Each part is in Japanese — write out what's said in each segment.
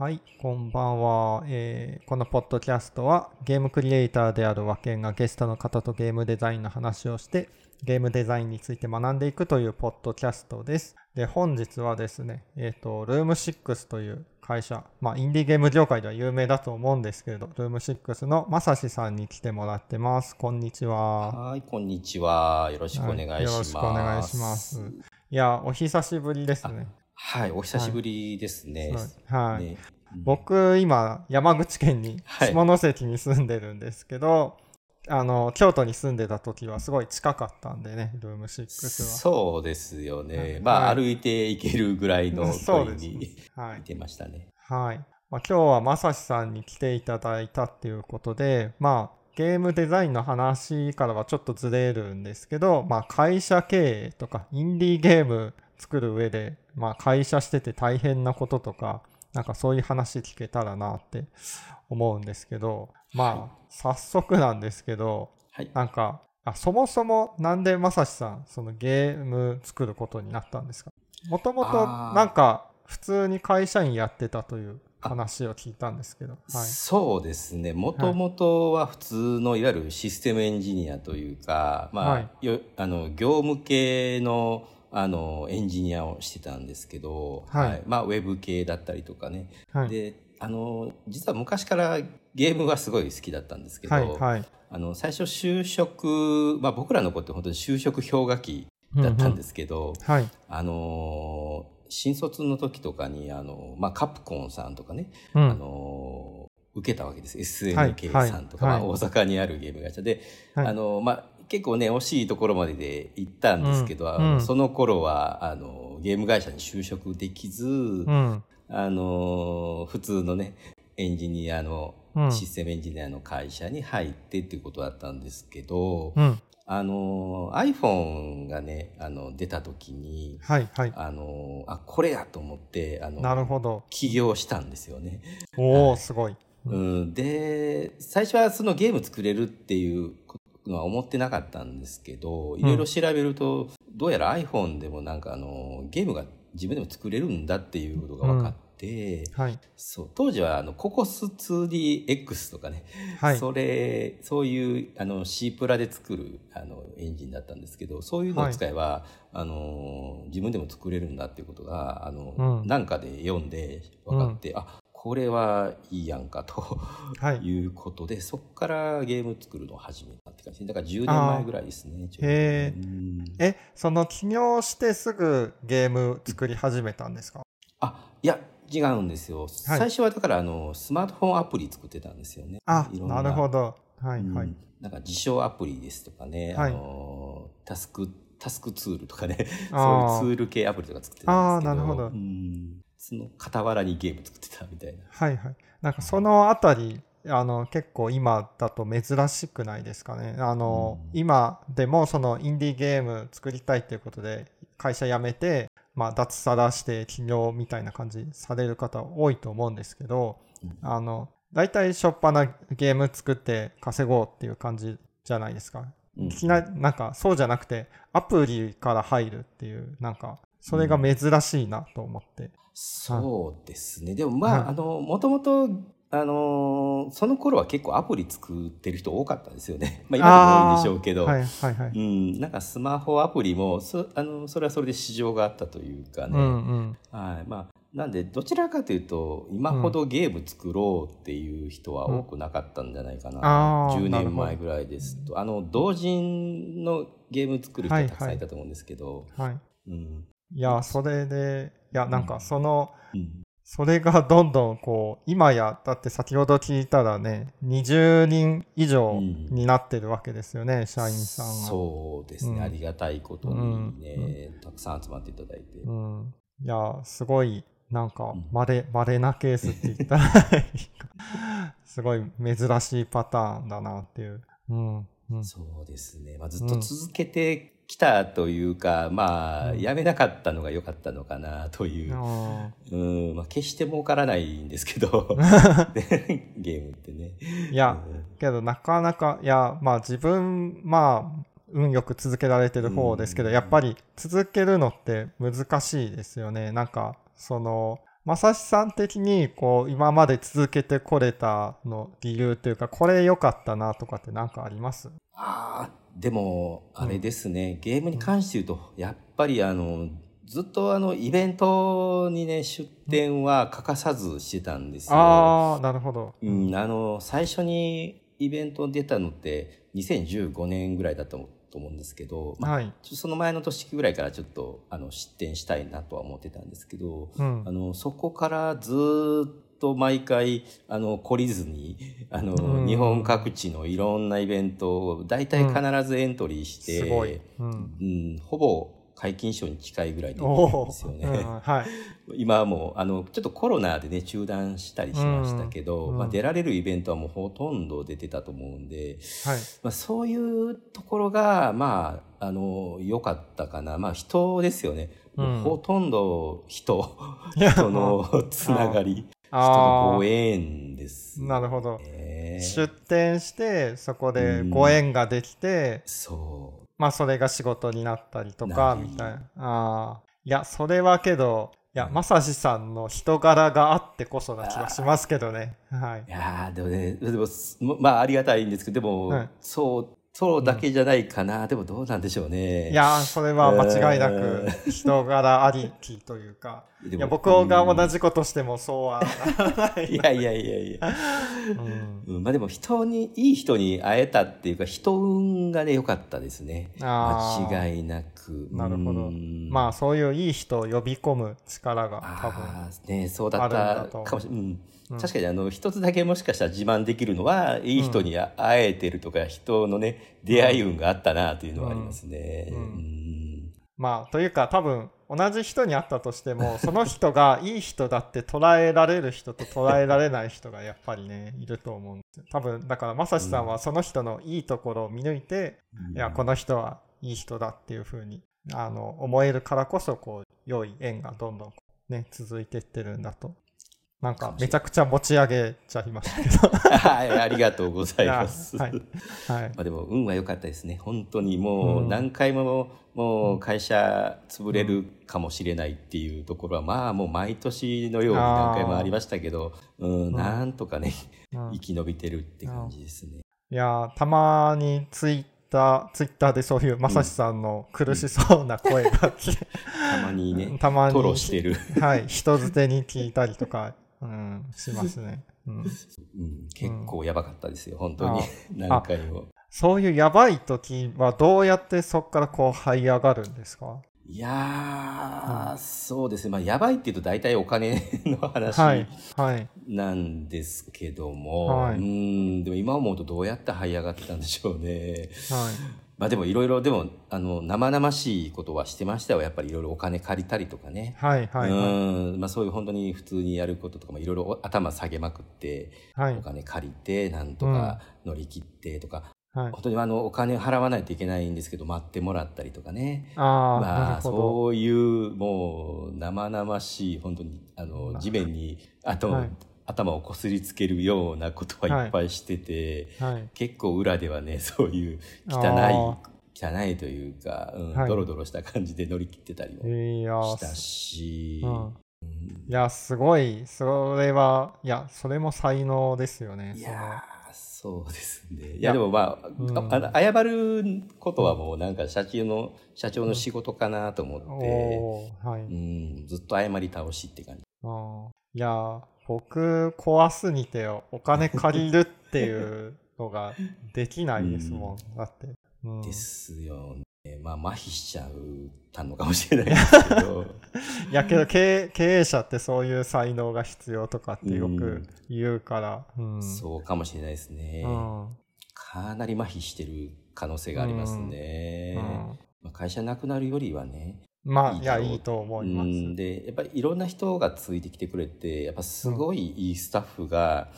はい、こんばんは、えーこのポッドキャストはゲームクリエイターである和健がゲストの方とゲームデザインの話をしてゲームデザインについて学んでいくというポッドキャストです。で、本日はですね、えっ、と、ルーム6という会社、まあ、インディーゲーム業界では有名だと思うんですけれど、ルーム6のまさしさんに来てもらってます。こんにちは。はい、こんにちは。よろしくお願いします。はいよろしくお願いします。いや、お久しぶりですね。はい、お久しぶりですね。はい。ね。僕今山口県に はい。下関に住んでるんですけど、あの京都に住んでた時はすごい近かったんでねルーム6そうですよね。はい。まあ、はい。歩いて行けるぐらいの 距離にははいいてましたね。はい、まあ、今日はまさしさんに来ていただいたっていうことでまあゲームデザインの話からはちょっとずれるんですけど、まあ、会社経営とかインディーゲーム作る上で、まあ、会社してて大変なこととかなんかそういう話聞けたらなって思うんですけどまあ早速なんですけどはい。なんかあそもそもなんでまさしさんそのゲーム作ることになったんですか？もともとなんか普通に会社員やってたという話を聞いたんですけど、はい、そうですね。もともとは普通のいわゆるシステムエンジニアというか、まあ、はい。よあの業務系のあのエンジニアをしてたんですけど、はい。まあ、ウェブ系だったりとかね。はい。であの実は昔からゲームがすごい好きだったんですけど、はいはい。あの最初就職、まあ、僕らの子って本当に就職氷河期だったんですけど、はい。あの新卒の時とかにあの、まあ、カプコンさんとかね、あうん。の受けたわけです。はい SNK はいさんとか、はい。まあ、大阪にあるゲーム会社で、はい。あのまあ、結構ね惜しいところまでで行ったんですけど、うん。その頃はあのゲーム会社に就職できず、うん。あの普通のねエンジニアのうん。システムエンジニアの会社に入ってっていうことだったんですけど、うん。あの iPhone がねあの出た時にはいはい。あのあこれやと思ってあのなるほど。起業したんですよね。おおすごい。うん、で最初はそのゲーム作れるっていうのは思ってなかったんですけどいろいろ調べると、どうやら iPhone でもなんかあのゲームが自分でも作れるんだっていうことが分かって、はい。そう当時はあのココス 2DX とかね、はい。それそういうあの C プラで作るあのエンジンだったんですけどそういうのを使えば、あの自分でも作れるんだっていうことがあの、うん。なんかで読んで分かって、あこれはいいやんかと。はい。いうことでそこからゲーム作るのを始めたって感じ。だから10年前ぐらいですねへー。うん。えその起業してすぐゲーム作り始めたんですか？あいや違うんですよ、最初はだからあのスマートフォンアプリ作ってたんですよね。あな。るほど。はいはい。うん。なんか自称アプリですとかね、はい。あのタスクタスクツールとかね。そういうツール系アプリとか作ってたんですけど。あーなるほど。うんその傍らにゲーム作ってたみたいなはいはい。なんかそのあたり、あの結構今だと珍しくないですかね。あの、うん今でもそのインディーゲーム作りたいっていうことで会社辞めて、まあ脱サラして起業みたいな感じされる方多いと思うんですけど、うんあの、大体しょっぱなゲーム作って稼ごうっていう感じじゃないですか。うんいきなりなんかそうじゃなくてアプリから入るっていうなんかそれが珍しいなと思って。そうですね。でもまあ、はいあの、もともと、あの、その頃は結構アプリ作ってる人多かったですよね。まあ今でも多いんでしょうけど。はいはいはい。うん、なんかスマホアプリもそあのそれはそれで市場があったというかね、うんうん。はいまあ、なんでどちらかというと今ほどゲーム作ろうっていう人は多くなかったんじゃないかな、あー10なるほど年前ぐらいですとあの同人のゲーム作る人はたくさんいたと思うんですけど、はい。うんいや、それで、いや、なんかその、うん。それがどんどんこう、今や、だって先ほど聞いたらね、20人以上になってるわけですよね、社員さんが。そうですね、うん。ありがたいことにね、たくさん集まっていただいて、うん。いや、すごい、なんかうん、まれ、まれなケースって言ったら すごい珍しいパターンだなっていう。うん。うん。そうですね、まあ、ずっと続けてきたというか、まあうん。やめなかったのが良かったのかなという、あうんまあ、決して儲からないんですけどね ゲームってね。ーいや、うん。けどなかなかいやまあ自分まあ運よく続けられてる方ですけど、うん。やっぱり続けるのって難しいですよね。なんかそのまさしさん的にこう今まで続けてこれたの理由というかこれ良かったなとかって何かあります？ああでもあれですね、うん、ゲームに関して言うとやっぱりあのずっとあのイベントにね出店は欠かさずしてたんですよ。ああなるほど。うん、あの最初にイベント出たのって2015年ぐらいだったと思うんですけど、まあ、はい、その前の年ぐらいからちょっとあの出店したいなとは思ってたんですけど、うん、あのそこからずっと毎回あの懲りずにあの、うん、日本各地のいろんなイベントを大体必ずエントリーして、うん、うん、ほぼ皆勤賞に近いぐらいでんですよね。はい、今はもうあのちょっとコロナでね中断したりしましたけど、うん、まあ、出られるイベントはもうほとんど出てたと思うんで、はい。まあ、そういうところがまああの良かったかな、まあ、人ですよね、うん、ほとんど人。人の つながり。人とご縁です、ね、なるほど。出店してそこでご縁ができて、そう。まあそれが仕事になったりとかみたいな。ああ。いや、それはけど、いや、まさしさんの人柄があってこそな気がしますけどね。はい。いやでもね、でも、まあありがたいんですけど、でも、はい、そうそうだけじゃないかな、うん、でもどうなんでしょうね。いやそれは間違いなく人柄ありきというか、いや僕が同じことしてもそうはならない。いやいやいやいや。うん、まあでも人に、いい人に会えたっていうか、人運がね、良かったですね。間違いなく。なるほど。まあそういういい人を呼び込む力が多分。ね、そうだったかもしれない。うん確かにあの一つだけもしかしたら自慢できるのはいい人に会えてるとか、人のね出会い運があったなというのはありますね。まあというか多分同じ人に会ったとしても その人がいい人だって捉えられる人と捉えられない人がやっぱりねいると思うんですよ。多分だからまさしさんはその人のいいところを見抜いて、うん、いやこの人はいい人だっていうふうにあの思えるからこそこう良い縁がどんどんね続いていってるんだとなんかめちゃくちゃ持ち上げちゃいましたけど。はい、ありがとうございます。はい。はい、まあでも運は良かったですね。本当にもう何回ももう会社潰れるかもしれないっていうところは、まあもう毎年のように何回もありましたけど、うん、なんとかね、生き延びてるって感じですね。いやたまにツイッター、ツイッターでそういうまさしさんの苦しそうな声が来て、たまにね、たまに、トロしてる。はい、人づてに聞いたりとかうん、しますね。うん、うん、結構やばかったですよ、本当に。何回も。そういうやばい時はどうやってそこからこう這い上がるんですか？いやー、うん、そうですね。まあ、やばいっていうと大体お金の話なんですけども、はいはい、うん、でも今思うとどうやって這い上がったんでしょうね。はい。まあでもいろいろでもあの生々しいことはしてましたよ。やっぱりいろいろお金借りたりとかね。はいはい、はい、うん。まあそういう本当に普通にやることとかもいろいろ頭下げまくって、はい、お金借りてなんとか乗り切ってとか、はい、本当にあのお金払わないといけないんですけど待ってもらったりとかね。あ、まあ、そういうもう生々しい本当にあの地面にあと、はい頭をこすりつけるようなことはいっぱいしてて、はい。はい、結構裏ではね そういう汚い汚いというか、うんはい、ドロドロした感じで乗り切ってたりもしたし、いやすごい。それはいやそれも才能ですよね。いやそうですね。いやでもまあうん、あ謝ることはもうなんか社長の社長の仕事かなと思って、うん、はい、うん、ずっと謝り倒しって感じ。あいや僕怖すぎてお金借りるっていうのができないですもん、うん、だって、うん、ですよね。まあ麻痺しちゃうたのかもしれないですけど。いやけど経営者ってそういう才能が必要とかってよく言うから、うん、そうかもしれないですね、かなり麻痺してる可能性がありますね、まあ、会社なくなるよりはねまあ、いや、いいと思います。で、やっぱりいろんな人がついてきてくれて、やっぱすごいいいスタッフが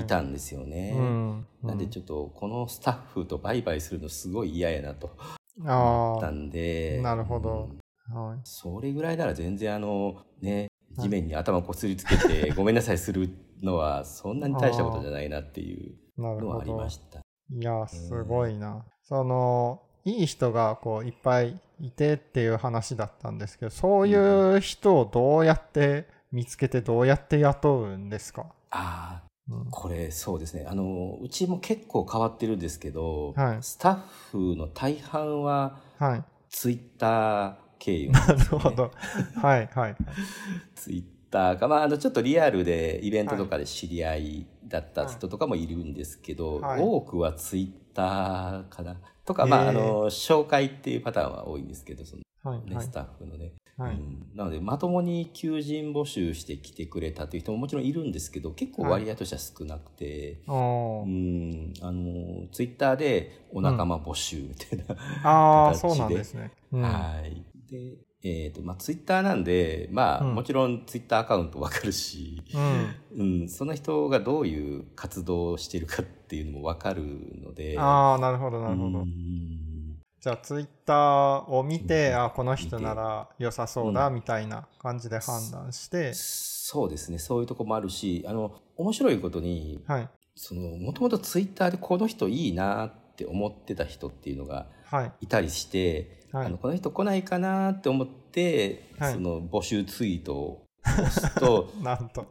いたんですよね。なんでちょっと、このスタッフとバイバイするのすごい嫌やなと思ったんで。なるほど、はい。それぐらいなら全然あの、ね、地面に頭こすりつけて、ごめんなさいするのは、そんなに大したことじゃないなっていうのはありました。いや、すごいな。その、いい人がこういっぱいいてっていう話だったんですけどそういう人をどうやって見つけてどうやって雇うんですか、ああ、うんこれそうですね。あの、うちも結構変わってるんですけど、はいスタッフの大半ははい。ツイッター経由なんなるほど。はいはい。ツイッターか、まあ、あの、ちょっとリアルでイベントとかで知り合いだった人とかもいるんですけど、はい多くはツイッターかな。とか、まあ、あの、紹介っていうパターンは多いんですけど、そのね、はいはいス。タッフのね。はい。うん、なので、まともに求人募集して来てくれたという人ももちろんいるんですけど、結構割合としては少なくて、おうーん、あの、ツイッターでお仲間募集みたいな、ああ、形でそうなんですね。うんはい。で、えっ、と、まあ、ツイッターなんで、まあ、うん。もちろんツイッターアカウントわかるし、うん。うん、その人がどういう活動をしているかっていうのもわかるので、ああ、なるほどなるほど。うん。じゃあ、ツイッターを見て、うん。あこの人なら良さそうだ、みたいな感じで判断して、そうですね、そういうとこもあるし、あの、面白いことに、はい。その、もともとツイッターでこの人いいなって思ってた人っていうのがはい。いたりして、はいあのこの人来ないかなって思って、はいその募集ツイートを押す と。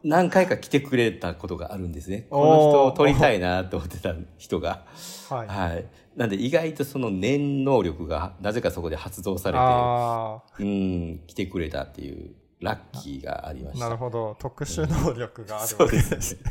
何回か来てくれたことがあるんですね。この人を撮りたいなと思ってた人が。はい。はい。なんで意外とその念能力がなぜかそこで発動されあて、うん、来てくれたっていうラッキーがありまあ、した。なるほど。特殊能力があるわけですすね。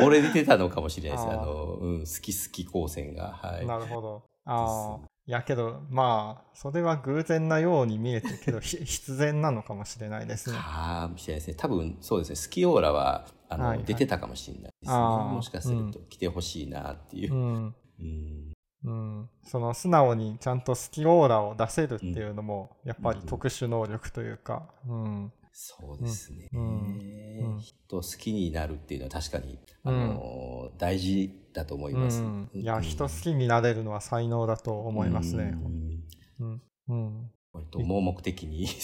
漏れ出てたのかもしれないです。あの、うん、好き好き光線が。はい。なるほど。ああ。いやけど、まあ、それは偶然なように見えてるけど、ひ必然なのかもしれないですね。かもしれないですね。多分そうですね。スキオーラは、あの、はいはい出てたかもしれないですね。もしかすると来てほしいなっていうう。ん。うんうん。その素直にちゃんとスキオーラを出せるっていうのも、やっぱり特殊能力というか、うん。そうですね、うんうん人好きになるっていうのは確かに、あのー大事だと思います。うん。いや、人好きになれるのは才能だと思いますね。うんう。割と盲目的に好き。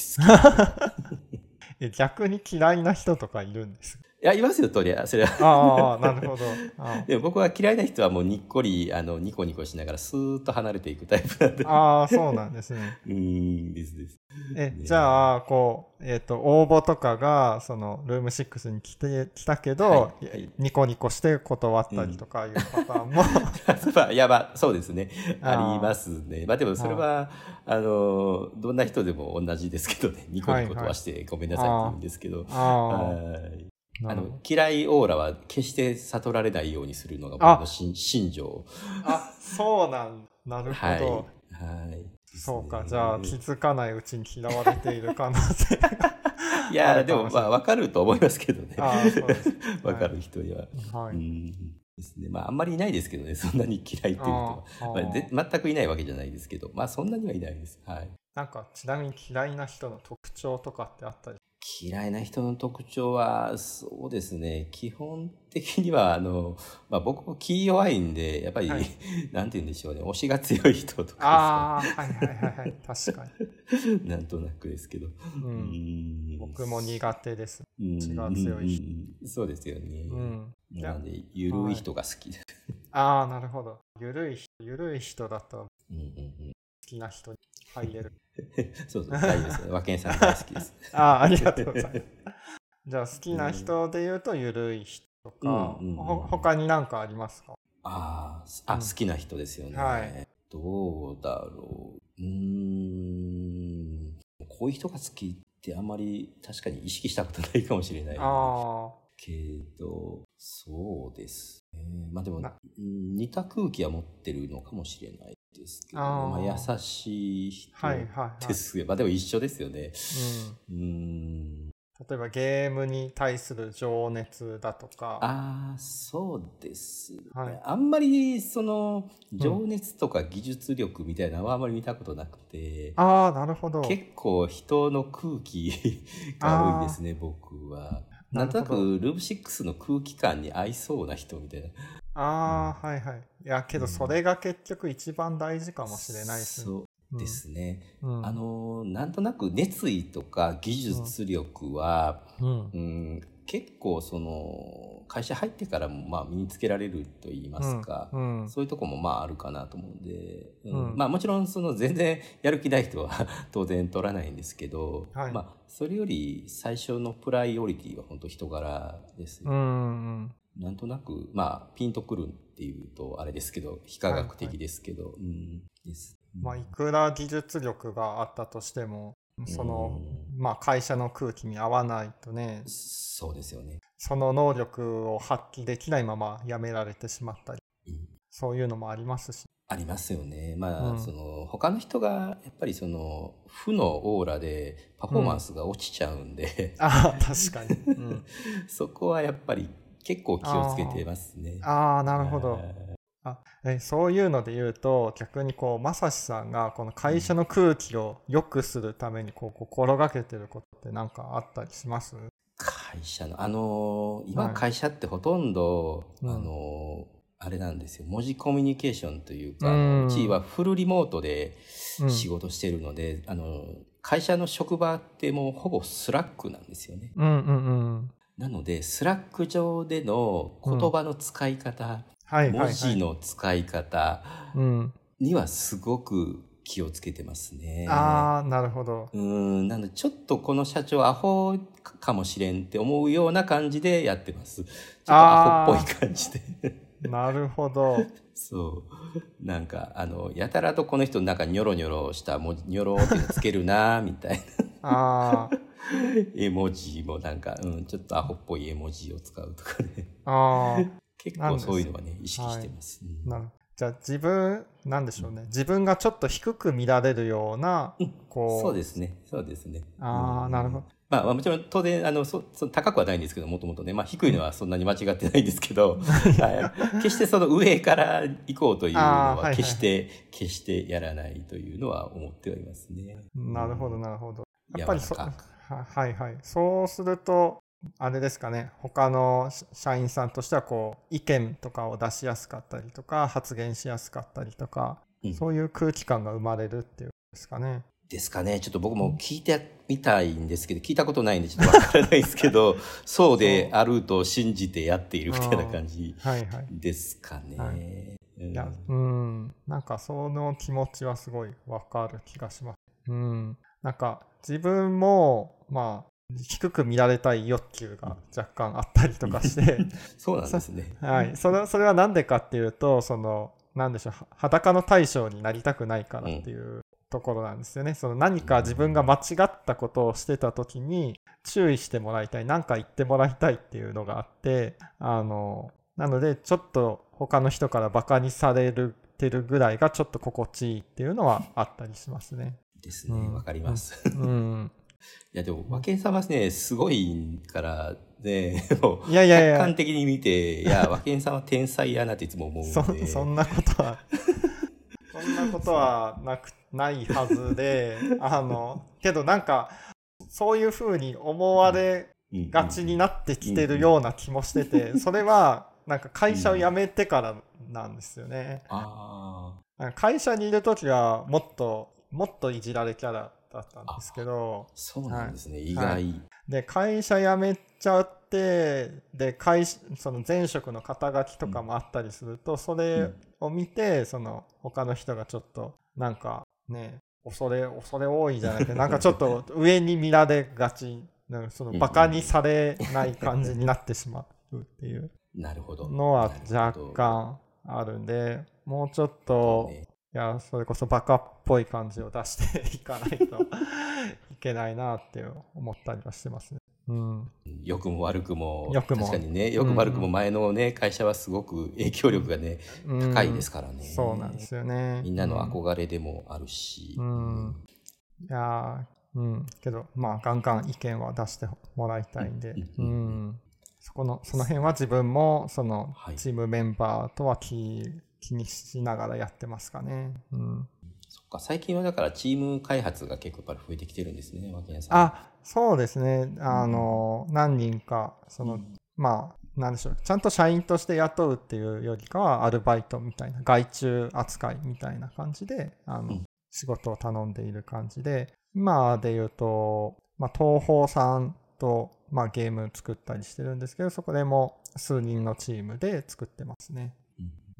え逆に嫌いな人とかいるんですいや、いますよ、とりあえず。それは。ああ、なるほど。あ でも僕は嫌いな人はもうにっこり、あの、ニコニコしながらスーッと離れていくタイプなんで。あー、そうなんですね。うーん、ですです。え、ねじゃあ、こう、えっ、と、応募とかが、その、ルーム6に来て、来たけど、はいはいニコニコして断ったりとかいうパターンも、や、まあ、そうですね。あーありますね。まあでもそれは、あの、どんな人でも同じですけどね。ニコニコとはしてごめんなさいって言うんですけど。ああ、はいあの嫌いオーラは決して悟られないようにするのが僕の信信条。あ、そうなん、なるほはい。ど。はい。そうか、じゃあ気づかないうちに嫌われている可能性が。いや、でもまあわかると思いますけどね。ああ、そうです。わかる人には。はい。うんですね。まああんまりいないですけどね、そんなに嫌いっていう人は。まあで全くいないわけじゃないですけど、まあそんなにはいないです。はい。なんか、ちなみに嫌いな人の特徴とかってあったり嫌いな人の特徴は、そうですね、基本的には、あの、まあ僕も気弱いんで、やっぱり、はい なんて言うんでしょうね、推しが強い人とかですかああ、はいはいはいはい。確かに。なんとなくですけど。う。うんん僕も苦手です。うん血が強い人うんそうですよね。うん。なんで、ゆるい人が好きです。ああ、なるほど。ゆるい人、ゆるい人だと好きな人に入れる。そうそう、大丈夫ですよ。和健さん大好きです。ああ、ありがとうございます。じゃあ、好きな人で言うと、ゆるい人とか、うん他に何かありますか？あーあ、うん好きな人ですよね。はいどうだろう。うーん。こういう人が好きってあんまり確かに意識したことないかもしれない。あけど、そうですね。まあでも似た空気は持ってるのかもしれないですけど、あーまあ、優しい人あ、はいはいはい。ですけど、まあでも一緒ですよね。うん。うん。例えばゲームに対する情熱だとか、ああ、そうです、ねはいあんまりその情熱とか技術力みたいなのはあんまり見たことなくて、ああ、なるほど。結構人の空気 が多いですね、僕は。なんとなくルーム6の空気感に合いそうな人みたいな。ああ、はいはい。いや、けどうん。それが結局一番大事かもしれないですね。そうですね。うん。あの、なんとなく熱意とか技術力は、うん。うん、結構その会社入ってからもまあ身につけられると言いますか、うん。うん。そういうとこもまああるかなと思うんで、うん。うん。まあもちろんその全然やる気ない人は当然取らないんですけど、はい。まあそれより最初のプライオリティは本当人柄ですよ、うんうんなんとなくまあピンとくるっていうとあれですけど非科学的ですけど、うん。です。まあ、いくら技術力があったとしてもその、まあ、会社の空気に合わないとねそうですよね。その能力を発揮できないまま辞められてしまったりうん。そういうのもありますし。ありますよね。まあ、うん。その他の人がやっぱりその負のオーラでパフォーマンスが落ちちゃうんで、ああ確かに、うん、そこはやっぱり結構気をつけてますね。ああなるほど。はい。あえそういうので言うと逆にこうまさしさんがこの会社の空気を良くするためにこう心がけてることって何かあったりします？会社の、あのー今はい。会社ってほとんど、うん。あのーあれなんですよ。文字コミュニケーションというか、うん。うちはフルリモートでうん。仕事してるので、あの、会社の職場ってもうほぼ Slack なんですよね。うんうんうんなので、 Slack 上での言葉の使い方、はいはいはい文字の使い方うんにはすごく気をつけてますね。ああなるほどうーん、なので、ちょっとこの社長アホかもしれんって思うような感じでやってます。ちょっとアホっぽい感じで。なるほど そう。なんか、あの、やたらとこの人なんかニョロニョロした文字、ニョロってつけるなみたいな。あー絵文字もなんか、うん、ちょっとアホっぽい絵文字を使うとかね。あー。結構そういうのはね、意識してます。うん。なるじゃあ自分なんでしょうね。自分がちょっと低く見られるようなこう。そうですね。そうですね。ああうん。なるほど。まあ、まあもちろん当然、あの、そ、そ高くはないんですけど、もともとね。まあ、低いのはそんなに間違ってないんですけど、はい。決してその上から行こうというのは、あーはいはい決して、決してやらないというのは思ってはいますね。なるほどなるほど。やっぱりそははいはい。そうするとあれですかね。他の社社員さんとしてはこう意見とかを出しやすかったりとか発言しやすかったりとか、うん。そういう空気感が生まれるっていうんですかね。ですかね。ちょっと僕も聞いてみたいんですけど、聞いたことないんでちょっとわからないですけど、そうであると信じてやっているみたいな感じですかね。はい。うん。いやうん。なんかその気持ちはすごいわかる気がします。うんなんか自分もまあ低く見られたい欲求が若干あったりとかして そうなんですね。はい、それそれは何でかっていうとそのなんでしょうは裸の大将になりたくないからっていうところなんですよね。その何か自分が間違ったことをしてた時に注意してもらいたい何か言ってもらいたいっていうのがあってあのなのでちょっと他の人からバカにされるてるぐらいがちょっと心地いいっていうのはあったりしますね。ですね。うん。わかります。うん、いや、でも、和健さんはね、すごいから、ね、いやいやいや。客観的に見て、いや、和健さんは天才やなっていつも思うんで。そそんなことは。そんなことはなくないはずであのけどなんかそういうふうに思われうん。がちになってきてるような気もしててそれはなんか会社を辞めてからなんですよね。会社にいる時はもっともっといじられキャラだったんですけどあ、そうなんですね。意は外。で会社辞めちゃってで会社その前職の肩書きとかもあったりすると、それを見てその他の人がちょっとなんかね恐れ恐れ多いじゃなくて なんかちょっと上に見られがちなんかそのバカにされない感じになってしまうっていう。のは若。干あるんでもうちょっと、ねいやそれこそバカっぽい感じを出していかないと いけないなって思ったりはしてますね。うん、良くも悪くも、良くも。確かにね、良くも悪くも前のね、会社はすごく影響力がね、うん。高いですからね。そうなんですよね。みんなの憧れでもあるし。うん。いやーうん、けど、まあ、ガンガン意見は出してもらいたいんで、ううんん、そこの、その辺は自分も、そのはい、チームメンバーとは気気にしながらやってますかね。うん、そっか、最近はだからチーム開発が結構やっぱり増えてきてるんですね、脇屋さん。あ、そうですね。あの、何人か、その、まあ、なんでしょう。ちゃんと社員として雇うっていうよりかは、アルバイトみたいな、外注扱いみたいな感じで、あの、うん仕事を頼んでいる感じで、今で言うと、まあ、東宝さんと、まあ、ゲーム作ったりしてるんですけど、そこでも数人のチームで作ってますね。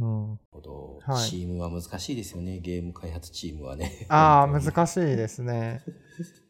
うん。なるほどはいチームは難しいですよね、ゲーム開発チームはね。ああ、難しいですね。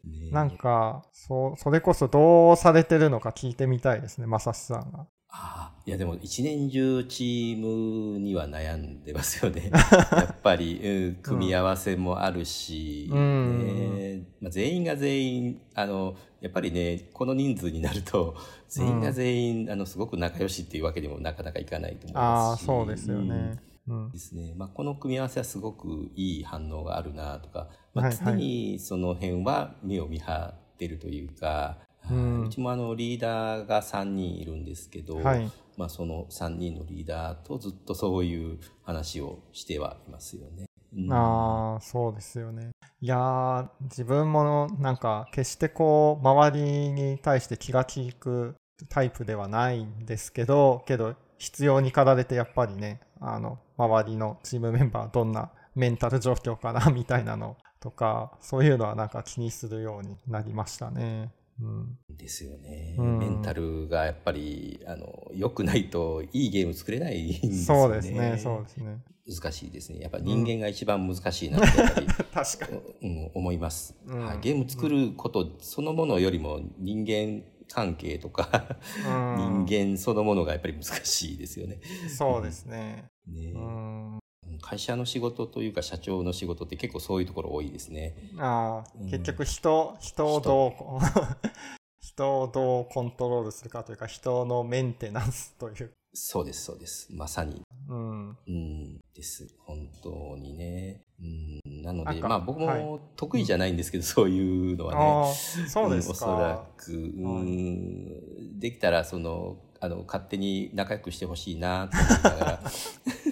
ねなんか、そう、それこそどうされてるのか聞いてみたいですね、まさしさんが。ああいやでも一年中チームには悩んでますよね。やっぱり、うん組み合わせもあるし、うんねまあ、全員が全員あのやっぱりねこの人数になると全員が全員、あのすごく仲良しっていうわけにもなかなかいかないと思いますし。そうですようんね。うんで。すねまあ、この組み合わせはすごくいい反応があるなとか、まあ、常にその辺は目を見張ってるというか、うんうちもあのリーダーが3人いるんですけど、はい。まあ、その3人のリーダーとずっとそういう話をしてはいますよね。うんああ、そうですよね。いやー、自分もなんか、決してこう、周りに対して気が利くタイプではないんですけど、けど、必要に駆られてやっぱりね、あの、周りのチームメンバーどんなメンタル状況かな、みたいなのとか、そういうのはなんか気にするようになりましたね。うん。ですよね、うんメンタルがやっぱりあの良くないといいゲーム作れないんですよね。そうですね、そうですね。難しいですね。やっぱ人間が一番難しいなってやっぱり、確かに。うん、思います、うんはい。ゲーム作ることそのものよりも人間関係とか、うん 人間そのものがやっぱり難しいですよね。そうですね。ねうん。会社の仕事というか社長の仕事って結構そういうところ多いですね。ああ、うん結局人、人をどう 人をどうコントロールするかというか、人のメンテナンスという。そうです、そうです。まさに。うん。うん、です。本当にね。うん、なので、まあ僕はいも得意じゃないんですけど、そういうのはね。そうですんおそらか。く、うん、できたら、その、あの、勝手に仲良くしてほしいなと思いながら。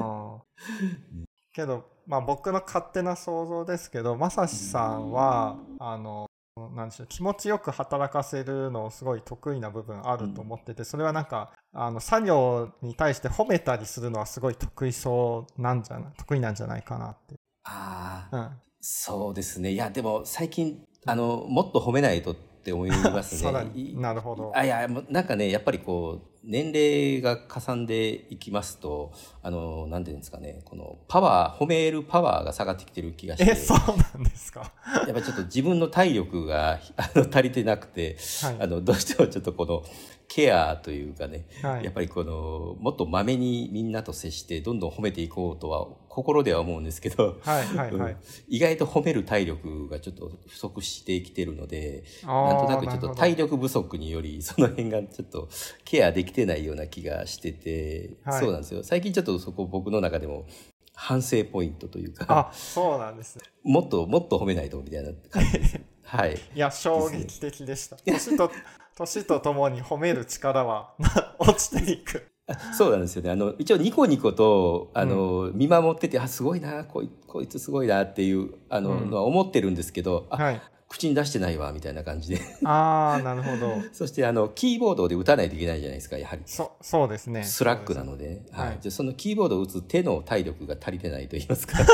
ああけど、まあ僕の勝手な想像ですけど、まさしさんは、あの、なんでしょう気持ちよく働かせるのすごい得意な部分あると思ってて、それはなんかあの作業に対して褒めたりするのはすごい得意そうなんじゃない得意なんじゃないかなって。ああ、うん、そうですね。いや、でも最近、あの、もっと褒めないとって思いますそうだね。いなるほど。あいやもうなんかねやっぱりこう年齢がかさんでいきますとあのなんていうんですかねこのパワー褒めるパワーが下がってきてる気がしてえ、そうなんですか？やっぱりちょっと自分の体力があの足りてなくてはい。あのどうしてもちょっとこのケアというかねはいやっぱりこのもっとまめにみんなと接してどんどん褒めていこうとは心では思うんですけど、はいはいはいうん。意外と褒める体力がちょっと不足してきてるのでなんとなくちょっと体力不足によりその辺がちょっとケアできてないような気がしてて、はいそうなんですよ最近ちょっとそこ僕の中でも反省ポイントというかあ、そうなんですね。もっともっと褒めないとみたいな感じです。はいいや、衝撃的でした。年と、年とともに褒める力は落ちていく。そうなんですよね。あの、一応ニコニコと、あの、見守ってて、あ、すごいな、こいこいつすごいなっていう、あの、うんのは思ってるんですけど、あ、はい。口に出してないわ、みたいな感じで。ああ、なるほど。そして、あの、キーボードで打たないといけないじゃないですか、やはり。そ、そうですね。 Slack なので、はいはい。じゃあそのキーボードを打つ手の体力が足りてないと言いますか。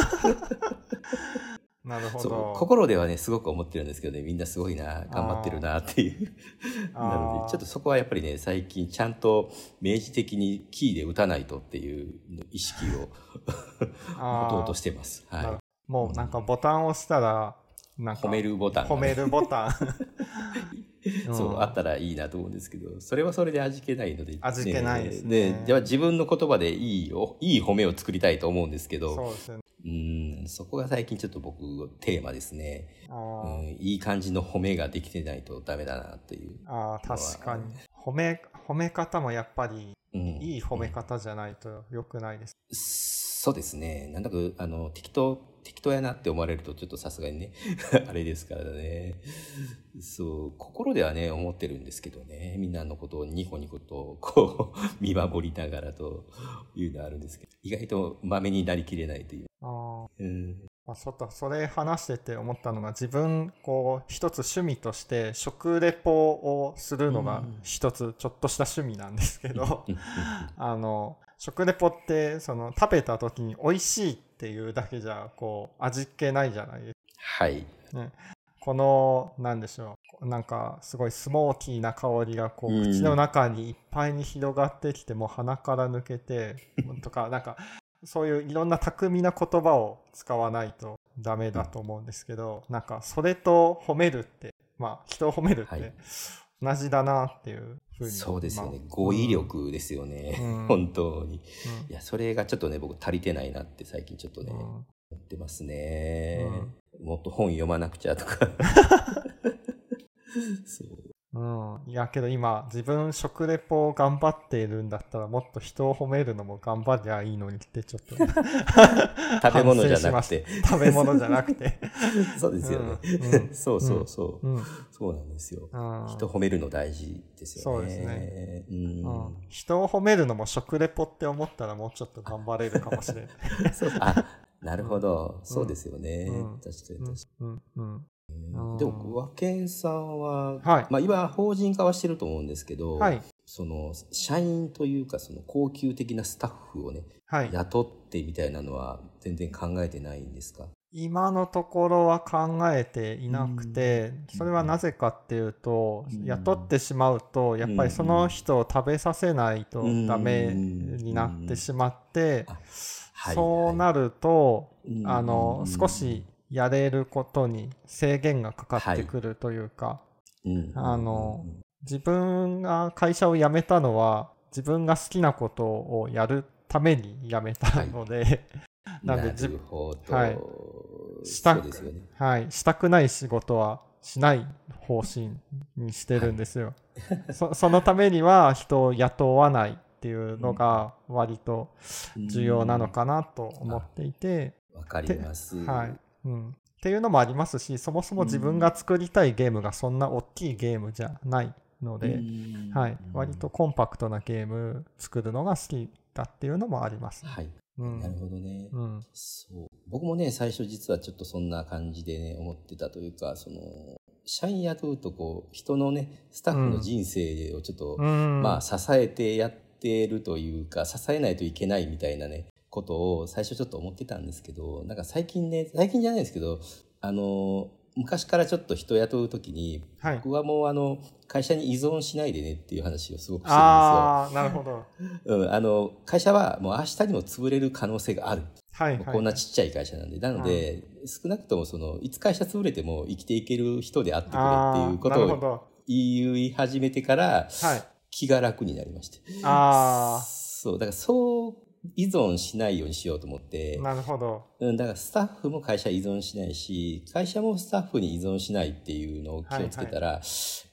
なるほど。心ではね、すごく思ってるんですけどね、みんなすごいな、頑張ってるなっていう。なので、ちょっとそこはやっぱりね、最近ちゃんと明示的にキーで打たないとっていう意識を持とうとしてます。はもうなんかボタンを押したら、なんい。か褒めるボタンがね、褒めるボタン。そう、んあったらいいなと思うんですけど、それはそれで味気ないので。味気ないですねで、では自分の言葉でいいよ、いい褒めを作りたいと思うんですけど、そうですよね。うん、そこが最近ちょっと僕テーマですね。あうーん、いい感じの褒めができてないとダメだなっていう。あー、確かに。褒め、褒め方もやっぱり、うん、いい褒め方じゃないと良くないです。そうですね。なんだか、あの、適当、適当やなって思われるとちょっとさすがにね、あれですからね。そう、心ではね、思ってるんですけどね。みんなのことをニコニコと、こう、見守りながらというのはあるんですけど、意外とまめになりきれないという。あーうん、まあ、ちょっとそれ話してて思ったのが自分こう一つ趣味として食レポをするのがうん一つちょっとした趣味なんですけどうん あの食レポってその食べた時に美味しいっていうだけじゃこう味気ないじゃないですはい。か。この、なんでしょう、なんかすごいスモーキーな香りがこう、うん口の中にいっぱいに広がってきて、もう鼻から抜けて、とか、なんか、そういういろんな巧みな言葉を使わないとダメだと思うんですけど、なんかそれと褒めるって、まあ人を褒めるっはいて同じだなっていうふうに。そうですよね。まあ語彙力ですよね、うん。本当に。うん。いやそれがちょっとね僕足りてないなって最近ちょっとね、うん。思ってますね、もっと本読まなくちゃとか。そううん、いやけど今自分食レポを頑張っているんだったらもっと人を褒めるのも頑張りゃいいのにってちょっと。食べ物じゃなくて。食べ物じゃなくて。そうですよね、うん。うん。そうそうそう、うん、そうなんですよ。うん。人褒めるの大事ですよね。そうですね。うん。うん、人を褒めるのも食レポって思ったらもうちょっと頑張れるかもしれない。そう。あなるほど、そうですよね、うん。確かに確かに。うん。うんでも和健さんは、はい。まあ、今法人化はしてると思うんですけど、はい。その社員というかその高級的なスタッフをねはい。雇ってみたいなのは全然考えてないんですか？今のところは考えていなくて、うん。それはなぜかっていうと、うん。雇ってしまうとやっぱりその人を食べさせないとダメになってしまって、そうなると、うん。あのうん。少しやれることに制限がかかってくるというか、うん。あの自分が会社を辞めたのは自分が好きなことをやるために辞めたので、ななんでじるほど、はい。したそうですよね。はい、したくない仕事はしない方針にしてるんですよ。そ そのためには人を雇わないっていうのが割と重要なのかなと思っていて、わかります。はいうん、っていうのもありますしそもそも自分が作りたいゲームがそんな大きいゲームじゃないので、うん。はい、割とコンパクトなゲーム作るのが好きだっていうのもあります。はい。うん。なるほどね、うん。そう。僕もね最初実はちょっとそんな感じでね思ってたというかその社員雇うとこう人のねスタッフの人生をちょっと、うん。まあ支えてやってるというか支えないといけないみたいなねことを最初ちょっと思ってたんですけどなんか最近ね最近じゃないですけどあの昔からちょっと人を雇うときに、はい僕はもうあの会社に依存しないでねっていう話をすごくしてるんですよ。ああなるほど。うん、あの会社はもう明日にも潰れる可能性がある。はいはい、こんなちっちゃい会社なんで。なので、少なくともその、いつ会社潰れても生きていける人であってくれっていうことをど。言い始めてから、はい。気が楽になりまして。あそう、だからそう依存しないようにしようと思ってあ、なるほど。うん、だからスタッフも会社依存しないし、会社もスタッフに依存しないっていうのを気をつけたら、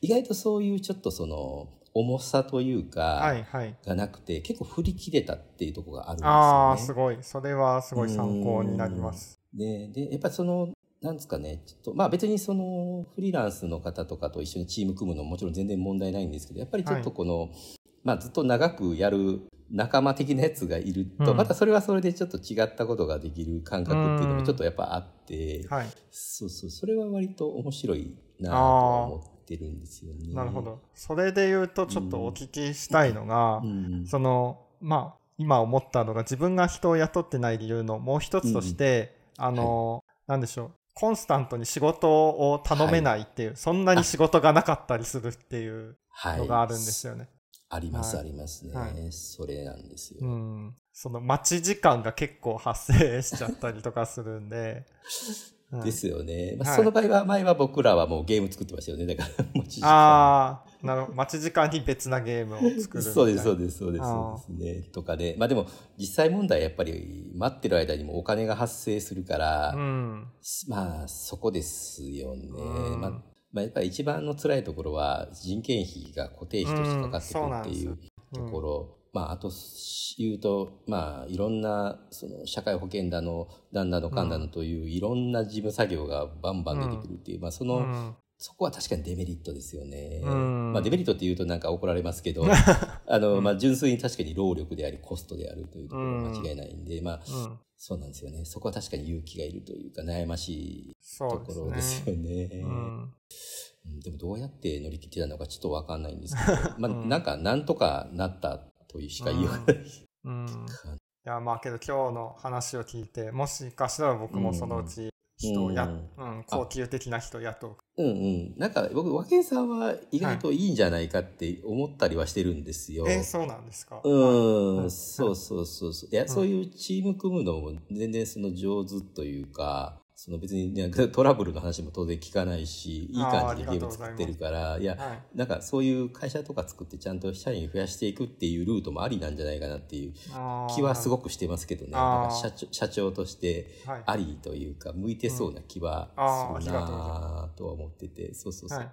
意外とそういうちょっとその、重さというか、はいはい。がなくて、結構振り切れたっていうところがあるんですよね。ああ、すごい。それはすごい参考になります。で、で、やっぱりその、なんですかね、ちょっと、まあ別にその、フリーランスの方とかと一緒にチーム組むのももちろん全然問題ないんですけど、やっぱりちょっとこの、まあずっと長くやる仲間的なやつがいると、うんまたそれはそれでちょっと違ったことができる感覚っていうのもちょっとやっぱあって、はい。そうそう、それは割と面白いなとは思ってるんですよね。なるほ。ど。それで言うと、ちょっとお聞きしたいのがう、ん。その、まあ、今思ったのが、自分が人を雇ってない理由のもう一つとして、あの、なんでしょう。コンスタントに仕事を頼めないっていう、そんなに仕事がなかったりするっていうはい。のがあるんですよね。あります、はいありますね、はいそれなんですよ。うん。その待ち時間が結構発生しちゃったりとかするんで。う んですよね。まあ、はいその場合は、前は僕らはもうゲーム作ってましたよね。だから、持ち時間。ああ、なるほど。待ち時間に別なゲームを作る。そうです、そうです、そうです、そうですね。とかで。まあでも、実際問題やっぱり、待ってる間にもお金が発生するから、うん。まあ、そこですよね。うんまあ、まあ、やっぱり一番の辛いところは、人件費が固定費としてかかってくるっていうところ。まあ、あと言うと、まあ、いろんな、その、社会保険だの、なんだのかんだのという、いろんな事務作業がバンバン出てくるっていう、まあ、その、うんそこは確かにデメリットですよね。うんまあデメリットって言うとなんか怒られますけど、あの、まあ純粋に確かに労力でありコストであるというところは間違いないんで、まあうん。そうなんですよね。そこは確かに勇気がいるというか悩ましいところですよね。でもどうやって乗り切ってたのかちょっとわかんないんですけど、まあうんなんかなんとかなったというしか言いようがない。うん。いや、まあけど今日の話を聞いて、もしかしたら僕もそのうち人をや、ううんん高級的な人雇う。うんうん。なんか僕、和健さんは意外といいんじゃないかって思ったりはしてるんですよ。えーそうなんですか？うん、はいそうそうそうそう。いや、んそういうチーム組むのも全然その上手というか、その別に トラブルの話も当然聞かないし、いい感じでゲーム作ってるから、いや、はい。なんかそういう会社とか作ってちゃんと社員増やしていくっていうルートもありなんじゃないかなっていう気はすごく。くしてますけどね。なんか社長社長としてはい。ありというか、向いてそうな気はするなとは思ってて、そうそうそう。はい、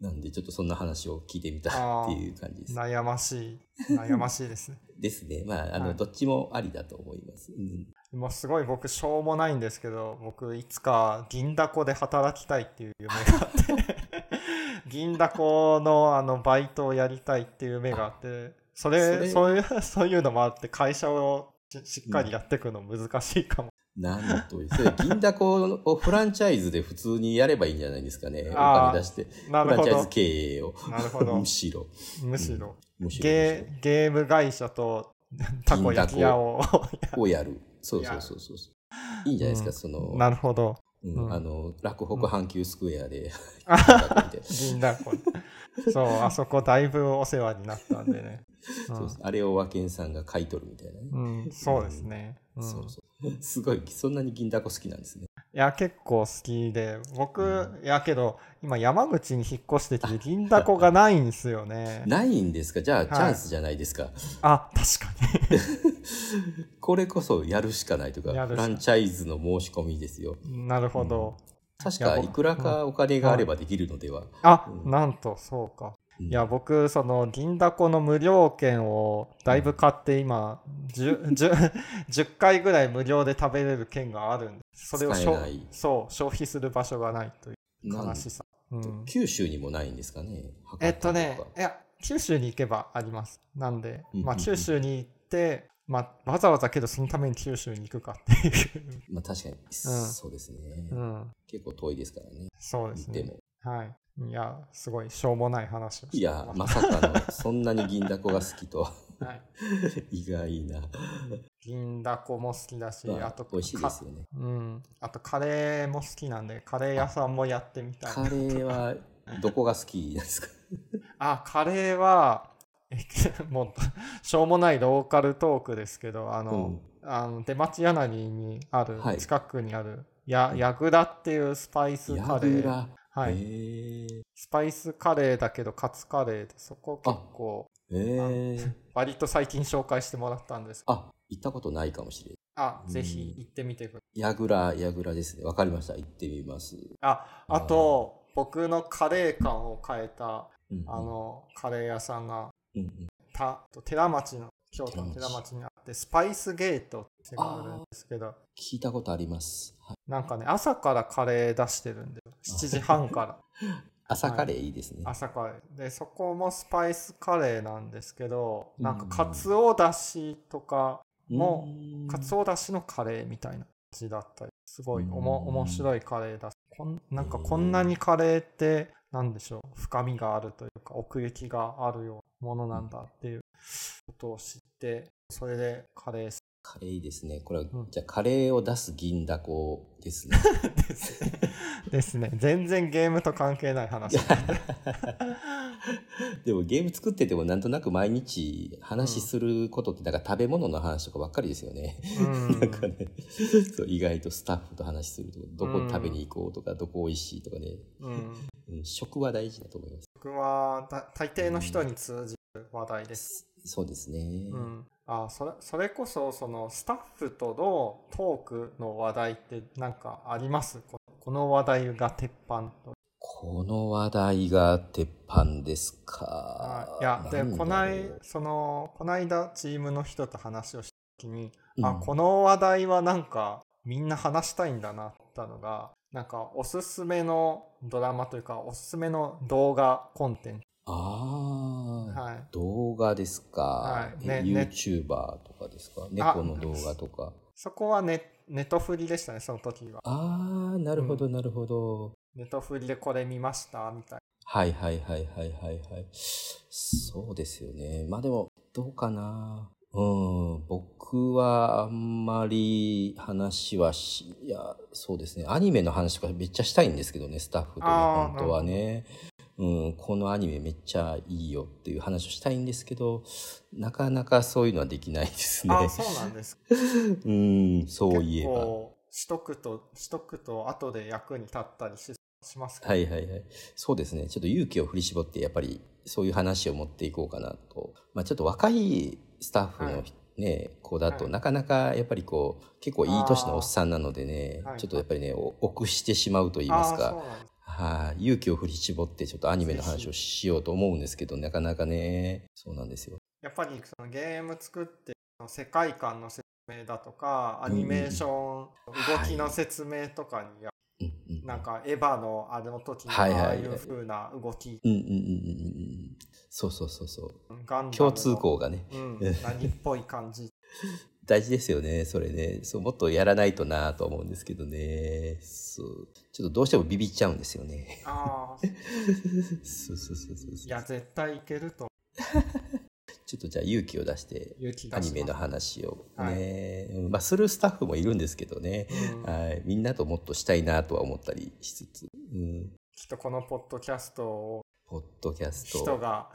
なんでちょっとそんな話を聞いてみたっていう感じです。悩ましい。悩ましいですね。ですね。まあ、あの、はいどっちもありだと思います。うんもうすごい僕しょうもないんですけど僕いつか銀だこで働きたいっていう夢があって 銀だこのあのバイトをやりたいっていう夢があってそれそういうそういうのもあって会社をししっかりやっていくの難しいかも、なんとそれ、銀だこをフランチャイズで普通にやればいいんじゃないですかね。お金出して。フランチャイズ経営を。なるほどむしろ。むしろ、むしろ。ゲーゲーム会社とたこ焼き屋ををやる。そうそうそうそう。いいんじゃないですか、うん。その、なるほど。うん。うん。あの、洛北阪急スクエアで、銀だこ。そうあそこだいぶお世話になったんでね、うんそうあれを和健さんが買い取るみたいなね。うん、そうですね。うん、そうそう。すごい、そんなに銀だこ好きなんですね。いや、結構好きで、僕、いやけど、今山口に引っ越してきて、銀だこがないんですよね。ないんですか？じゃあ、い。チャンスじゃないですか。あ、確かこれこそやるしかないとか、やるしかフランチャイズの申し込みですよ。に。なるほど。確いや僕かいくらかお金があればできるのでは。あ、うんなんと、そうか。うんいや、僕、その、銀だこの無料券をだいぶ買って、今、10, 10 10回ぐらい無料で食べれる券があるんで、それをそう消費する場所がないという悲しさ。うん、九州にもないんですかね。えっとねいや、九州に行けばあります。なんで、まあ、うんうんうん九州に行って、まあ、わざわざけどそのために九州に行くかっていう。まあ確かに、そうですね、うん、結構遠いですからね。そうですね。でも。はい。いや、すごいしょうもない話をしていや、まさかの、そんなに銀だこが好きとは、はい。意外な。銀だこも好きだし、まあと美味しいですよね。かうん。あとカレーも好きなんで、カレー屋さんもやってみたい。カレーは、どこが好きですか？あ、カレーは、え もう、しょうもないローカルトークですけど、あの、あの出町柳にある、はい近くにある、や、やぐらっていうスパイスヤカレー。グラ。はい。スパイスカレーだけどカツカレーで、そこ結構、えー、割と最近紹介してもらったんです。あ、行ったことないかもしれない。あ、うんぜひ行ってみてください。ヤグラ、ヤグラですね。わかりました。行ってみます。あ、あと、僕のカレー感を変えた、うんうんあ、の、カレー屋さんが、うんうんた寺町の、京都の寺町にあって、スパイスゲートってがあるんですけど、聞いたことあります。はいなんかね、朝からカレー出してるんで、7時半から。朝カレーいいですね。朝カレー。で、そこもスパイスカレーなんですけど、なんかうんカツオだしとか、もうーんカツオだしのカレーみたいな感じだったり、すごいおもうん面白いカレーだし、こんなんかこんなにカレーって、なんでしょう、深みがあるというか、奥行きがあるようなものなんだっていうことを知って、それでカレーカレーですね。これは、うんじゃあカレーを出す銀だこですね。ですね。ですね。全然ゲームと関係ない話。でもゲーム作っててもなんとなく毎日話することってなんか食べ物の話とかばっかりですよね。うん なんかねそう意外とスタッフと話するとかどこ食べに行こうとか、どこ美味しいとかね、うん、うん、食は大事だと思います。僕はた大抵の人に通じる話題です。そうですね。うん、あそれそれこそそのスタッフとのトークの話題ってなんかあります？ここの話題が鉄板と。この話題が鉄板ですか？は。いいやでこないそのこないだチームの人と話をした時に、うんあこの話題はなんかみんな話したいんだなったのがなんかおすすめのドラマというかおすすめの動画コンテンツ。ああ、はい動画ですか？はいねえ YouTuber とかですか？猫の動画とか。そこはネネトフリでしたね、その時は。ああ、なるほど、なるほど。ネトフリでこれ見ましたみたいはいはいはいはいはいはい。そうですよね。まあでも、どうかな。うん、僕はあんまり話はし、いや、そうですね、アニメの話とかめっちゃしたいんですけどね、スタッフとね、本当はね。うん、このアニメめっちゃいいよっていう話をしたいんですけど、なかなかそういうのはできないですね。あ、そうなんです。うん、そういえば。結構、しとくと、しとくと後で役に立ったりししますか？はいはいはい。そうですね。ちょっと勇気を振り絞って、やっぱりそういう話を持っていこうかなと。まあちょっと若いスタッフのはい。ね、子だとはい。なかなかやっぱりこう、結構いい年のおっさんなのでねちょっとやっぱりね、お臆してしまうと言いますあか。はい、勇気を振り絞ってちょっとアニメの話をしようと思うんですけど、なかなかね、そうなんですよ。やっぱりそのゲーム作って世界観の説明だとかアニメーション、動きの説明とかにやうんうん。なんかエヴァのあの時のはいはいああいう風な動き、そうそうそうそう。共通項がね、うん、何っぽい感じ 大事ですよね、それね。そう、もっとやらないとなと思うんですけどね。そう。ちょっとどうしてもビビっちゃうんですよね。ああ そうそうそうそういや絶対いけると ちょっとじゃあ勇気を出して、アニメの話をはいね、うんまあ、するスタッフもいるんですけどね。うんはい。みんなともっとしたいなとは思ったりしつつ。うん。きっとこのポッドキャストをポッドキャスト。人が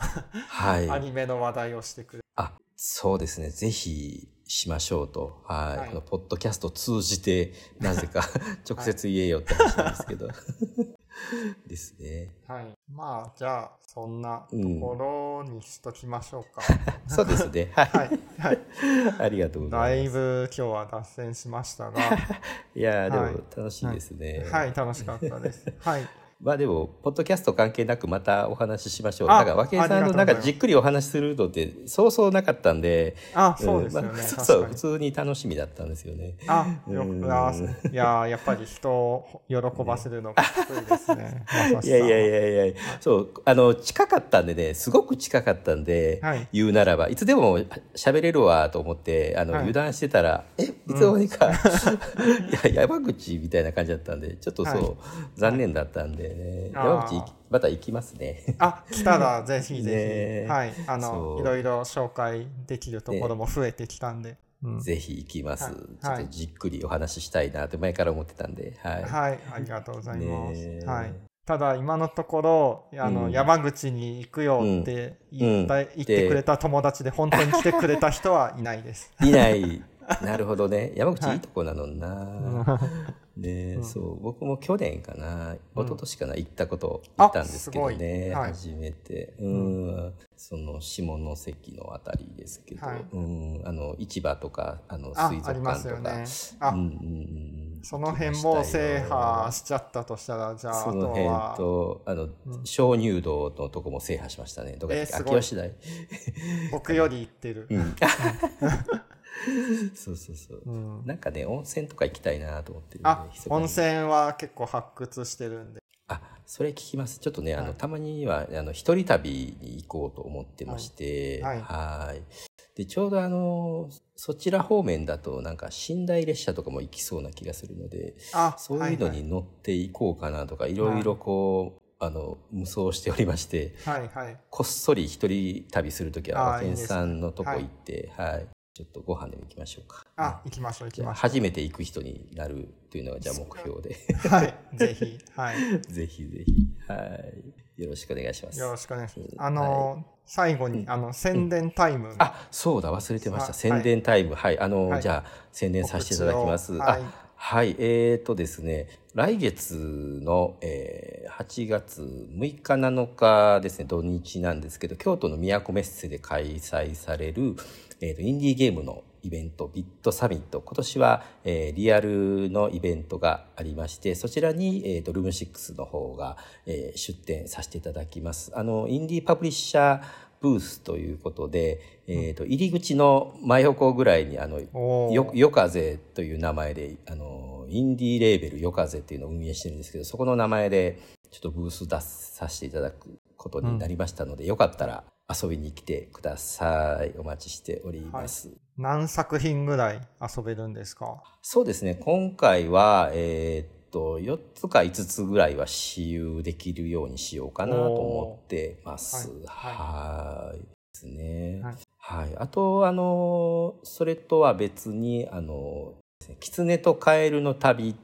はい。アニメの話題をしてくれる、あ、そうですね。ぜひしましょうと。はい。はいこのポッドキャストを通じて、なぜか 直接言えよって話なんですけど。ですね。はい、まあじゃあそんなところにしときましょうか、そうですね。はい。はいはいありがとうござだいいます。ぶ今日は脱線しましたがいやーではいも楽しいですね。はい楽しかったですはいまあでも、ポッドキャスト関係なくまたお話ししましょう。あだから、和井さんのなんかじっくりお話しするのって、そうそうなかったんで、あそうですよね、そう、普通に楽しみだったんですよね。あ、ようん。く、あいや、やっぱり人を喜ばせるのが得意ですね。いやいやいやいや、そう、あの、近かったんでね、すごく近かったんで、はい。言うならば、いつでも喋れるわと思って、あの、はい。油断してたら、え、いつの間にか、いや、山口みたいな感じだったんで、ちょっとそう、はい。残念だったんで山口また行きますね。あ、来たらぜひぜひ、ね。はい、あその、う。いろいろ紹介できるところも増えてきたんで、うん。ぜひ行きます、はい。ちょっとじっくりお話ししたいなって前から思ってたんで、はい。はい、ありがとうございます。ね。はい。ただ今のところあの、うん。山口に行くよって言った、うん。言ってくれた友達で本当に来てくれた人はいないです。いない。なるほどね。山口はい。いいとこなのにな。ね、うん。そう、僕も去年かな、一昨年かな、行ったことあ行ったんですけどね、いはい。初めて。うん、その下関のあたりですけど、はい。うん、あの、市場とか、あの、あ水、族あります館とか。よね。あ、うんうんうん、その辺も制覇しちゃったとしたら、じゃあ、あとその辺は、と、あの、うん。鍾乳洞のとこも制覇しましたね。どこだっけ、えー秋吉台。僕より行ってる。うん。そうそうそう。うん。なんかね、温泉とか行きたいなと思ってるあ、温泉は結構発掘してるんで。あ、それ聞きます。ちょっとね、あの、はいたまには、あの、一人旅に行こうと思ってまして、はい。はい。で、ちょうどあの、そちら方面だと、なんか、寝台列車とかも行きそうな気がするので、あ、そういうのはいに乗っていこうかなとか、いろいろこう、あの、無双しておりまして、はい、はい。はい。こっそり一人旅するときは、和健さんのとこいい行って、はい、ちょっとご飯でも行きましょうか。あ、行きましょう、行きましょ初めて行く人になるというのが、じゃあ目標で。う。はい、ぜひ、はい。ぜひぜひ、はい。よろしくお願いします。よろしくお願いしますう。んあの、最後に、あの、宣伝タイム。あ、そうだ、忘れてました。はい宣伝タイム。はい。あの、はいじゃあ、宣伝させていただきます。あ、はい。えーとですね、来月の、えー8月6日7日ですね、土日なんですけど、京都の都メッセで開催される、えーと、インディーゲームのイベント、ビットサミット。今年は、えーリアルのイベントがありまして、そちらに、えーと、ルーム6の方が、えー出展させていただきます。あの、インディーパブリッシャーブースということで、えーと、入り口の真横ぐらいに、あの、よ、夜風という名前で、あの、インディーレーベル夜風っていうのを運営してるんですけど、そこの名前で、ちょっとブース出させていただくことになりましたので、よかったら遊びに来てください。お待ちしております。何作品ぐらい遊べるんですか？そうですね、今回は、えーっと、4つか5つぐらいは私有できるようにしようかなと思ってます。はいはい。ですね。はいはい。あと、あの、それとは別に、あの、狐とカエルの旅っ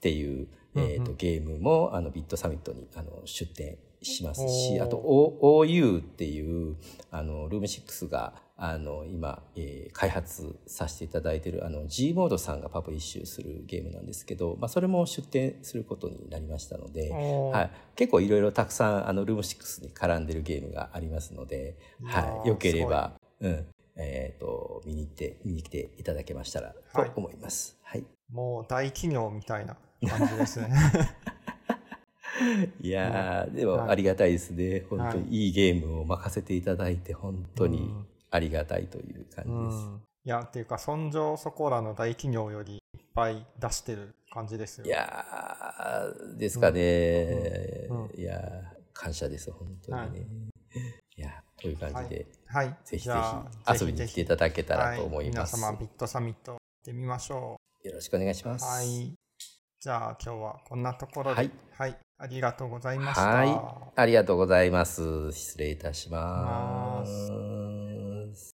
ていう、えーとうんうんゲームもあのビットサミットにあの出展しますしあと OU っていうあのルーム6があの今、えー開発させていただいているあの G モードさんがパブリッシュするゲームなんですけど、まあ、それも出展することになりましたので、はい、結構いろいろたくさんあのルーム6に絡んでるゲームがありますので、はい、よければ、うん。えっと見に行って見に来ていただけましたらとはい。思います。はい。もう大企業みたいな感じですね。いやー、でもはいありがたいですね。本当はいにいいゲームを任せていただいて、本当にうんありがたいという感うじです。ん。いや、っていうか、そんじょそこらの大企業よりいっぱい出してる感じですよ。いやー、ですかね。いやー、感謝です、本当にね。い、やー、という感じで、はい。ぜひぜじゃひあ遊びに来ていただけたらと思います。はい、皆様、ビットサミット行ってみましょよろしくお願いしまう。す。はい。じゃあ、今日はこんなところで。はい。はい。ありがとうございました。はい。ありがとうございます。失礼いたします。